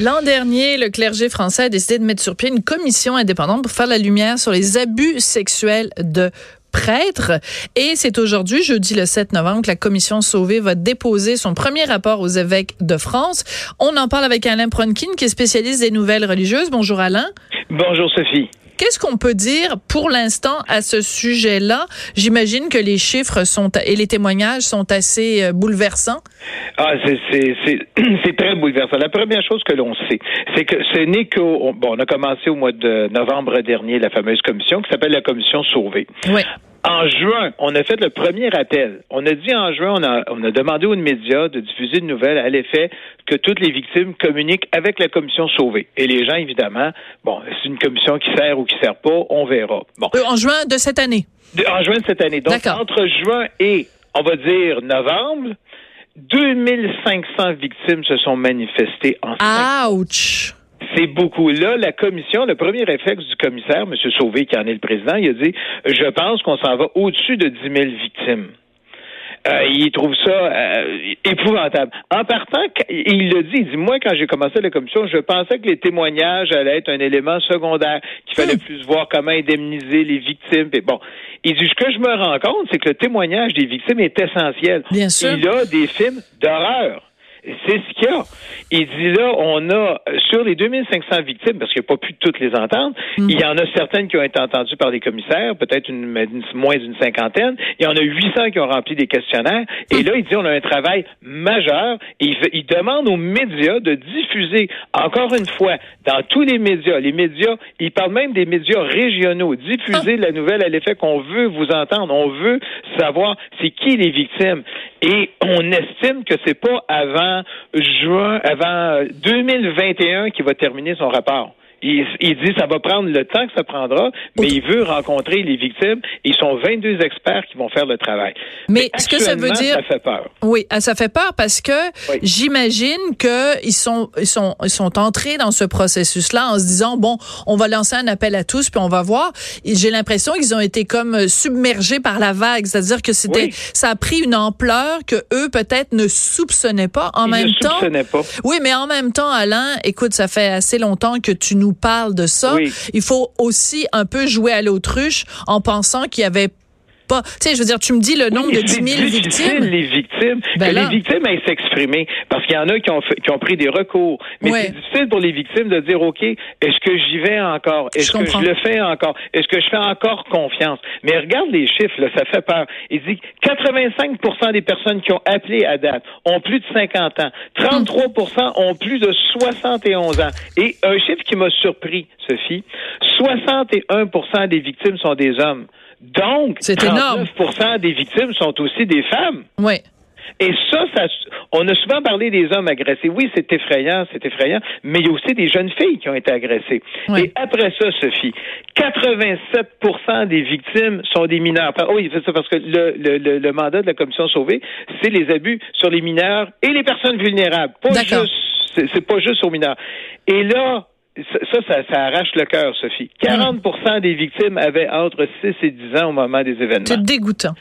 L'an dernier, le clergé français a décidé de mettre sur pied une commission indépendante pour faire la lumière sur les abus sexuels de prêtres. Et c'est aujourd'hui, jeudi le 7 novembre, que la commission Sauvé va déposer son premier rapport aux évêques de France. On en parle avec Alain Pronkin, qui est spécialiste des nouvelles religieuses. Bonjour Alain. Bonjour Sophie. Qu'est-ce qu'on peut dire pour l'instant à ce sujet-là? J'imagine que les chiffres sont et les témoignages sont assez euh, bouleversants. Ah, c'est très bouleversant. La première chose que l'on sait, c'est que ce n'est qu'au bon, on a commencé au mois de novembre dernier la fameuse commission qui s'appelle la commission Sauvé. Oui. En juin, on a fait le premier appel. On a dit en juin, on a, on a demandé aux médias de diffuser une nouvelle à l'effet que toutes les victimes communiquent avec la commission sauvée. Et les gens, évidemment, bon, c'est une commission qui sert ou qui sert pas, on verra. Bon. Euh, en juin de cette année. en juin de cette année. Donc, entre juin et, on va dire, novembre, 2500 victimes se sont manifestées en Ouch! C'est beaucoup. Là, la commission, le premier réflexe du commissaire, M. Sauvé, qui en est le président, il a dit, je pense qu'on s'en va au-dessus de 10 000 victimes. Euh, il trouve ça euh, épouvantable. En partant, il le dit, il dit, moi, quand j'ai commencé la commission, je pensais que les témoignages allaient être un élément secondaire, qu'il fallait hmm. plus voir comment indemniser les victimes. Et bon, il dit, ce que je me rends compte, c'est que le témoignage des victimes est essentiel. Bien sûr. Il a des films d'horreur. C'est ce qu'il y a. Il dit là, on a, sur les 2500 victimes, parce qu'il n'y a pas pu toutes les entendre, mm. il y en a certaines qui ont été entendues par des commissaires, peut-être une, moins d'une cinquantaine. Il y en a 800 qui ont rempli des questionnaires. Et là, il dit, on a un travail majeur. Et il, il demande aux médias de diffuser, encore une fois, dans tous les médias, les médias, il parle même des médias régionaux, diffuser la nouvelle à l'effet qu'on veut vous entendre. On veut savoir c'est qui les victimes. Et on estime que c'est pas avant juin, avant 2021 qu'il va terminer son rapport. Il, il, dit ça va prendre le temps que ça prendra, mais il veut rencontrer les victimes. Ils sont 22 experts qui vont faire le travail. Mais, ce que ça veut dire, ça fait peur. Oui, ah, ça fait peur parce que j'imagine que ils sont ils sont ils sont entrés dans ce processus-là en se disant bon, on va lancer un appel à tous puis on va voir. J'ai l'impression qu'ils ont été comme submergés par la vague, c'est-à-dire que c'était ça a pris une ampleur que eux peut-être ne soupçonnaient pas. En même ne temps, pas. oui, mais en même temps, Alain, écoute, ça fait assez longtemps que tu nous parle de ça, il faut aussi un peu jouer à l'autruche en pensant qu'il y avait pas. Tu sais, je veux dire, tu me dis le nombre de 10 000 victimes. les victimes. Ben que les victimes aillent s'exprimer. Parce qu'il y en a qui ont, qui ont pris des recours. Mais c'est difficile pour les victimes de dire, OK, est-ce que j'y vais encore? Est-ce que je le fais encore? Est-ce que je fais encore confiance? Mais regarde les chiffres, là, ça fait peur. Il dit 85% des personnes qui ont appelé à date ont plus de 50 ans. 33% ont plus de 71 ans. Et un chiffre qui m'a surpris, Sophie, 61% des victimes sont des hommes. Donc, 39% des victimes sont aussi des femmes. Oui. Et ça, ça, on a souvent parlé des hommes agressés. Oui, c'est effrayant, c'est effrayant, mais il y a aussi des jeunes filles qui ont été agressées. Et après ça, Sophie, 87% des victimes sont des mineurs. Oh, oui, c'est ça parce que le, le, le, mandat de la commission sauvée, c'est les abus sur les mineurs et les personnes vulnérables. Pas juste, c'est pas juste aux mineurs. Et là, ça, ça, ça, arrache le cœur, Sophie. 40% des victimes avaient entre 6 et 10 ans au moment des événements. C'est dégoûtant.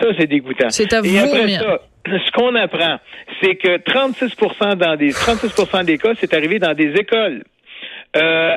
Ça, c'est dégoûtant. C'est à vous, Et après ça, ce qu'on apprend, c'est que 36 dans des 36 des cas, c'est arrivé dans des écoles. Euh,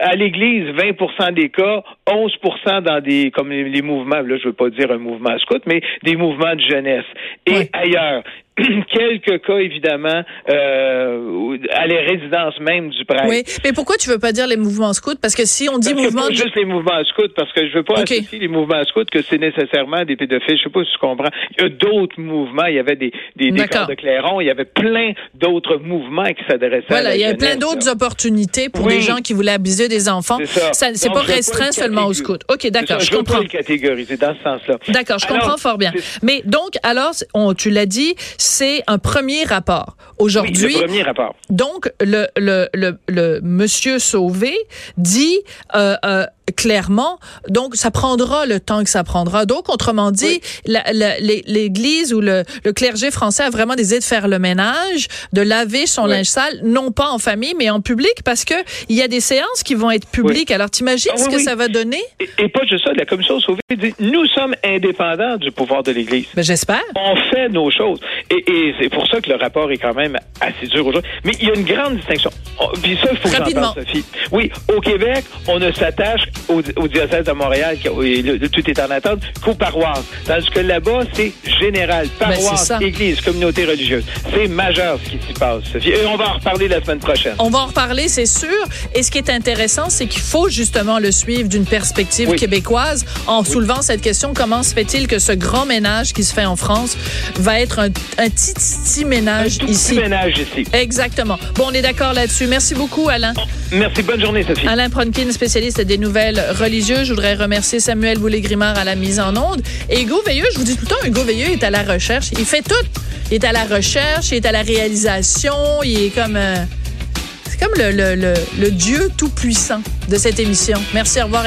à, l'Église, 20 des cas, 11% dans des comme les, mouvements, là je veux pas dire un mouvement scout, mais des mouvements de jeunesse. Et ailleurs, quelques cas, évidemment, euh, à les résidences même du prêtre. Oui, mais pourquoi tu veux pas dire les mouvements scouts? Parce que si on dit parce mouvement... Que pas juste les mouvements scouts, parce que je veux pas okay. associer les mouvements scouts que c'est nécessairement des pédophiles. Je sais pas si tu comprends. Il y a d'autres mouvements. Il y avait des, des, des corps de clairon. Il y avait plein d'autres mouvements qui s'adressaient voilà, à il y avait plein d'autres opportunités pour des gens qui voulaient abuser des enfants. C'est C'est pas restreint seulement aux scouts. OK, d'accord, je, je comprends. Pas le catégoriser dans ce sens-là. D'accord, je comprends fort bien. Mais donc, alors, on, tu l'as dit, c'est un premier rapport. Aujourd'hui. Oui, premier rapport. Donc, donc, le, le, le, le monsieur Sauvé dit euh, euh, clairement, donc ça prendra le temps que ça prendra. Donc, autrement dit, l'Église ou le, le, clergé français a vraiment décidé de faire le ménage, de laver son linge sale, non pas en famille, mais en public, parce que il y a des séances qui vont être publiques. Alors, t'imagines ah ce que ça va donner? Et, pas juste ça, la Commission Sauvé dit, nous sommes indépendants du pouvoir de l'Église. Ben, J'espère. On fait nos choses. Et, et c'est pour ça que le rapport est quand même assez dur aujourd'hui. Mais il y a une grande distinction. Oh, puis ça, il faut que Sophie. Oui, au Québec, on ne s'attache au, au, diocèse de Montréal, qui, tout est en attente, qu'aux paroisses. Tandis que là-bas, c'est général. Ben, Paroisse, église, communauté religieuse. C'est majeur ce qui s'y passe, Sophie. Et on va en reparler la semaine prochaine. On va en reparler, c'est sûr. Et ce qui est intéressant, c'est qu'il faut justement le suivre d'une perspective québécoise en soulevant cette question, comment se fait-il que ce grand ménage qui se fait en France va être un, un petit, petit ménage un ici? Petit ménage ici. Exactement. Bon, on est d'accord là-dessus. Merci beaucoup, Alain. Merci. Bonne journée, Sophie. Alain Pronkin, spécialiste des nouvelles. Je voudrais remercier Samuel Boulay-Grimard à la mise en onde. Et Hugo Veilleux, je vous dis tout le temps, Hugo Veilleux est à la recherche. Il fait tout. Il est à la recherche, il est à la réalisation, il est comme... Euh, c'est comme le, le, le, le Dieu tout-puissant de cette émission. Merci, au revoir.